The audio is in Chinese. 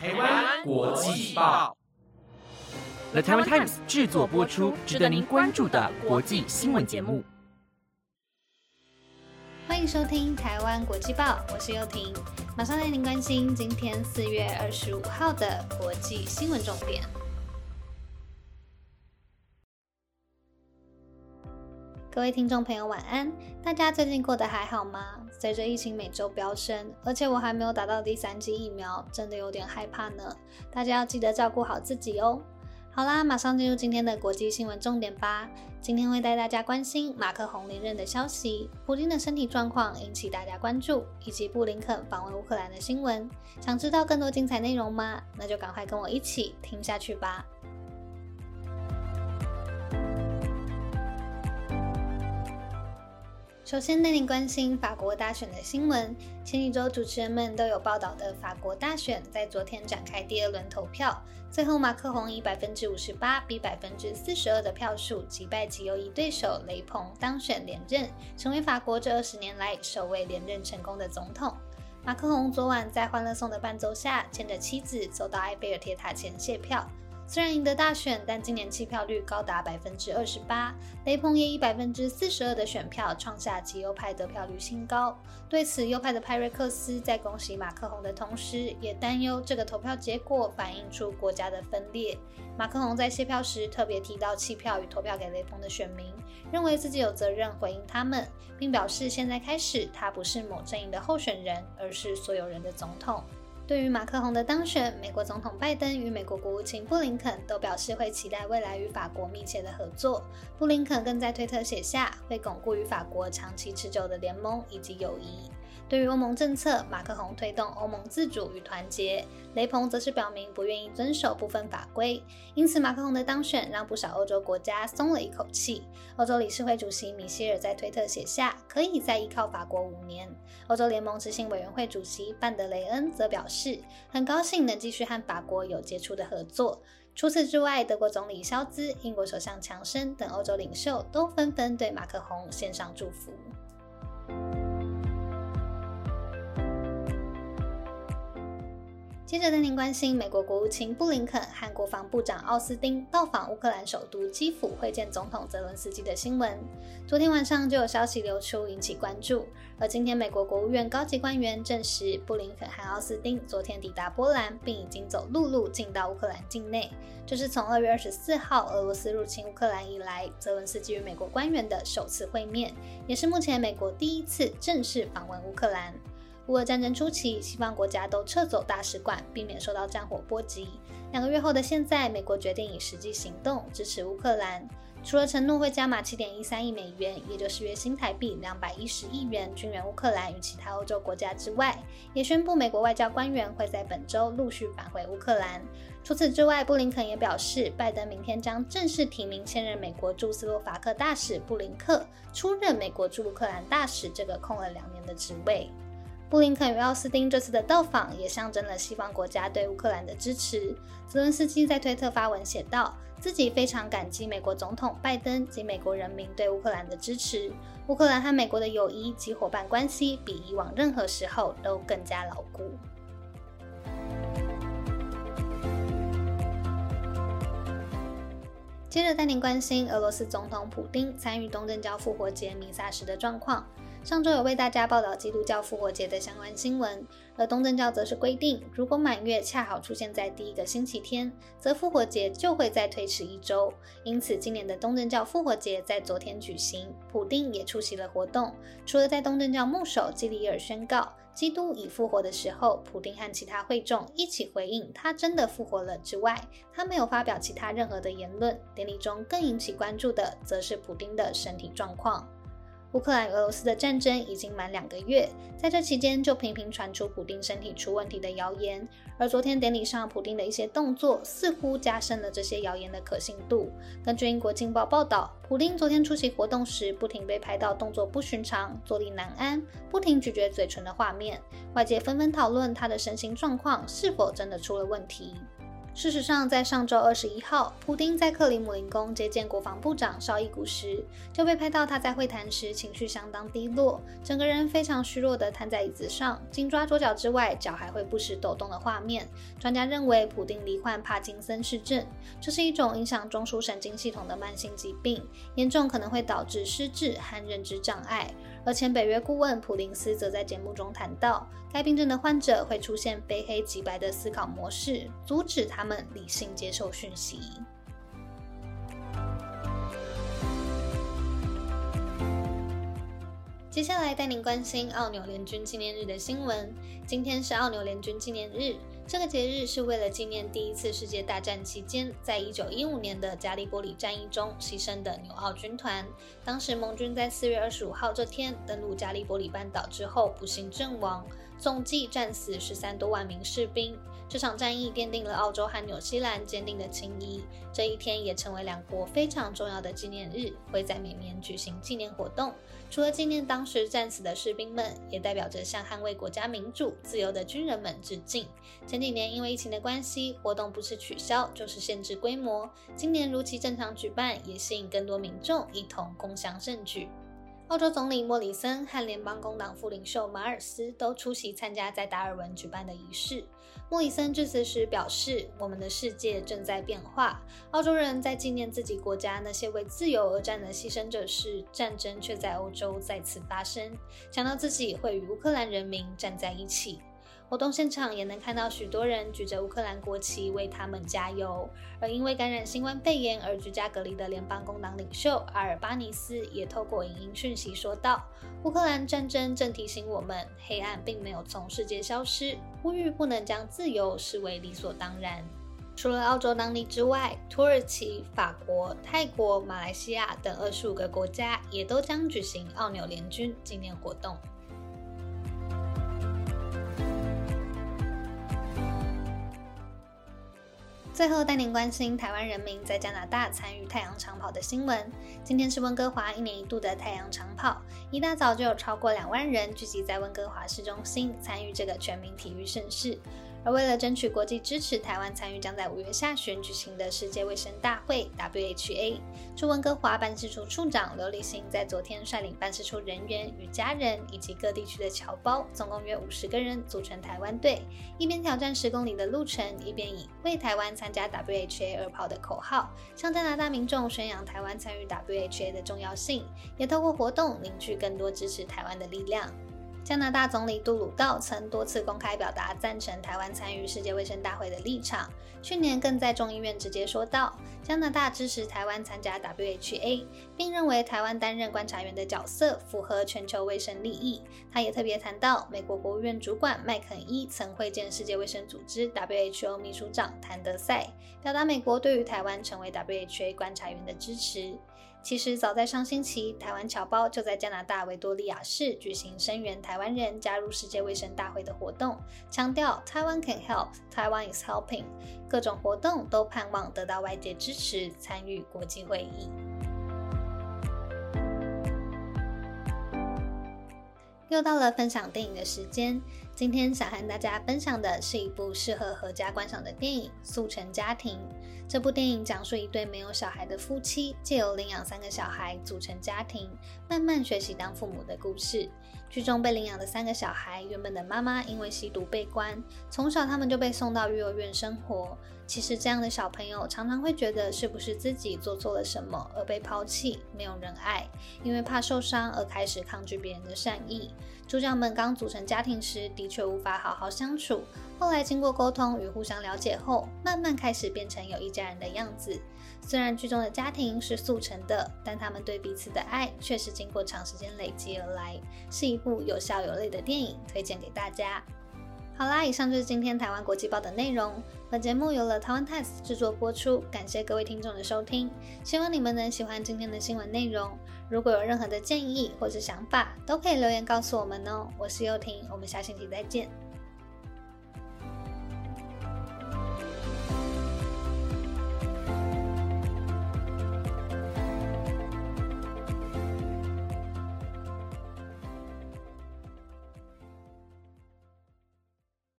台湾国际报，The Taiwan Times 制作播出，值得您关注的国际新闻节目。欢迎收听台湾国际报，我是幼婷，马上带您关心今天四月二十五号的国际新闻重点。各位听众朋友，晚安！大家最近过得还好吗？随着疫情每周飙升，而且我还没有打到第三剂疫苗，真的有点害怕呢。大家要记得照顾好自己哦。好啦，马上进入今天的国际新闻重点吧。今天会带大家关心马克宏连任的消息，普京的身体状况引起大家关注，以及布林肯访问乌克兰的新闻。想知道更多精彩内容吗？那就赶快跟我一起听下去吧。首先带您关心法国大选的新闻。前几周主持人们都有报道的法国大选，在昨天展开第二轮投票，最后马克宏以百分之五十八比百分之四十二的票数击败其右翼对手雷鹏，当选连任，成为法国这二十年来首位连任成功的总统。马克宏昨晚在欢乐颂的伴奏下，牵着妻子走到埃菲尔铁塔前谢票。虽然赢得大选，但今年弃票率高达百分之二十八。雷鹏也以百分之四十二的选票创下极右派得票率新高。对此，右派的派瑞克斯在恭喜马克宏的同时，也担忧这个投票结果反映出国家的分裂。马克宏在卸票时特别提到弃票与投票给雷鹏的选民，认为自己有责任回应他们，并表示现在开始，他不是某阵营的候选人，而是所有人的总统。对于马克宏的当选，美国总统拜登与美国国务卿布林肯都表示会期待未来与法国密切的合作。布林肯更在推特写下会巩固与法国长期持久的联盟以及友谊。对于欧盟政策，马克宏推动欧盟自主与团结，雷鹏则是表明不愿意遵守部分法规。因此，马克宏的当选让不少欧洲国家松了一口气。欧洲理事会主席米歇尔在推特写下可以再依靠法国五年。欧洲联盟执行委员会主席范德雷恩则表示，很高兴能继续和法国有杰出的合作。除此之外，德国总理肖兹、英国首相强生等欧洲领袖都纷纷对马克宏献上祝福。接着带您关心，美国国务卿布林肯和国防部长奥斯汀到访乌克兰首都基辅会见总统泽伦斯基的新闻。昨天晚上就有消息流出，引起关注。而今天，美国国务院高级官员证实，布林肯和奥斯汀昨天抵达波兰，并已经走陆路进到乌克兰境内。这是从二月二十四号俄罗斯入侵乌克兰以来，泽伦斯基与美国官员的首次会面，也是目前美国第一次正式访问乌克兰。乌俄战争初期，西方国家都撤走大使馆，避免受到战火波及。两个月后的现在，美国决定以实际行动支持乌克兰。除了承诺会加码七点一三亿美元，也就是约新台币两百一十亿元军援乌克兰与其他欧洲国家之外，也宣布美国外交官员会在本周陆续返回乌克兰。除此之外，布林肯也表示，拜登明天将正式提名现任美国驻斯洛伐克大使布林克出任美国驻乌克兰大使这个空了两年的职位。布林肯与奥斯汀这次的到访，也象征了西方国家对乌克兰的支持。泽伦斯基在推特发文写道：“自己非常感激美国总统拜登及美国人民对乌克兰的支持。乌克兰和美国的友谊及伙伴关系，比以往任何时候都更加牢固。”接着带您关心俄罗斯总统普京参与东正教复活节弥撒时的状况。上周有为大家报道基督教复活节的相关新闻，而东正教则是规定，如果满月恰好出现在第一个星期天，则复活节就会再推迟一周。因此，今年的东正教复活节在昨天举行，普丁也出席了活动。除了在东正教牧首基里尔宣告基督已复活的时候，普丁和其他会众一起回应他真的复活了之外，他没有发表其他任何的言论。典礼中更引起关注的，则是普丁的身体状况。乌克兰俄罗斯的战争已经满两个月，在这期间就频频传出普丁身体出问题的谣言。而昨天典礼上，普丁的一些动作似乎加深了这些谣言的可信度。根据英国《镜报》报道，普丁昨天出席活动时，不停被拍到动作不寻常、坐立难安、不停咀嚼嘴唇的画面。外界纷纷讨论他的身心状况是否真的出了问题。事实上，在上周二十一号，普丁在克里姆林宫接见国防部长绍伊古时，就被拍到他在会谈时情绪相当低落，整个人非常虚弱地瘫在椅子上，紧抓左脚之外，脚还会不时抖动的画面。专家认为，普丁罹患帕金森氏症，这是一种影响中枢神经系统的慢性疾病，严重可能会导致失智和认知障碍。而前北约顾问普林斯则在节目中谈到，该病症的患者会出现非黑即白的思考模式，阻止他们理性接受讯息。接下来带您关心奥纽联军纪念日的新闻。今天是奥纽联军纪念日。这个节日是为了纪念第一次世界大战期间，在一九一五年的加利波里战役中牺牲的纽澳军团。当时盟军在四月二十五号这天登陆加利波里半岛之后，不幸阵亡，总计战死十三多万名士兵。这场战役奠定了澳洲和纽西兰坚定的情谊。这一天也成为两国非常重要的纪念日，会在每年举行纪念活动。除了纪念当时战死的士兵们，也代表着向捍卫国家民主自由的军人们致敬。前几年因为疫情的关系，活动不是取消就是限制规模。今年如期正常举办，也吸引更多民众一同共襄盛举。澳洲总理莫里森和联邦工党副领袖马尔斯都出席参加在达尔文举办的仪式。莫里森致辞时表示：“我们的世界正在变化，澳洲人在纪念自己国家那些为自由而战的牺牲者时，战争却在欧洲再次发生。想到自己会与乌克兰人民站在一起。”活动现场也能看到许多人举着乌克兰国旗为他们加油。而因为感染新冠肺炎而居家隔离的联邦工党领袖阿尔巴尼斯也透过影音讯息说道：“乌克兰战争正提醒我们，黑暗并没有从世界消失，呼吁不能将自由视为理所当然。”除了澳洲当地之外，土耳其、法国、泰国、马来西亚等二十五个国家也都将举行澳纽联军纪念活动。最后带您关心台湾人民在加拿大参与太阳长跑的新闻。今天是温哥华一年一度的太阳长跑，一大早就有超过两万人聚集在温哥华市中心参与这个全民体育盛事。而为了争取国际支持，台湾参与将在五月下旬举行的世界卫生大会 （WHA）。驻温哥华办事处处长刘立新在昨天率领办事处人员与家人以及各地区的侨胞，总共约五十个人组成台湾队，一边挑战十公里的路程，一边以“为台湾参加 WHA 而跑”的口号，向加拿大民众宣扬台湾参与 WHA 的重要性，也透过活动凝聚更多支持台湾的力量。加拿大总理杜鲁道曾多次公开表达赞成台湾参与世界卫生大会的立场，去年更在众议院直接说道，加拿大支持台湾参加 WHA，并认为台湾担任观察员的角色符合全球卫生利益。他也特别谈到，美国国务院主管麦肯伊曾会见世界卫生组织 WHO 秘书长谭德赛，表达美国对于台湾成为 WHA 观察员的支持。其实早在上星期，台湾侨胞就在加拿大维多利亚市举行声援台湾人加入世界卫生大会的活动，强调台湾 can help，台湾 is helping，各种活动都盼望得到外界支持，参与国际会议。又到了分享电影的时间，今天想和大家分享的是一部适合合家观赏的电影《速成家庭》。这部电影讲述一对没有小孩的夫妻，借由领养三个小孩组成家庭，慢慢学习当父母的故事。剧中被领养的三个小孩，原本的妈妈因为吸毒被关，从小他们就被送到幼儿园生活。其实这样的小朋友常常会觉得是不是自己做错了什么而被抛弃，没有人爱，因为怕受伤而开始抗拒别人的善意。主角们刚组成家庭时的确无法好好相处，后来经过沟通与互相了解后，慢慢开始变成有一家人的样子。虽然剧中的家庭是速成的，但他们对彼此的爱却是经过长时间累积而来，是一部有笑有泪的电影，推荐给大家。好啦，以上就是今天台湾国际报的内容。本节目由了台湾 Times 制作播出，感谢各位听众的收听，希望你们能喜欢今天的新闻内容。如果有任何的建议或者想法，都可以留言告诉我们哦。我是幼婷，我们下星期再见。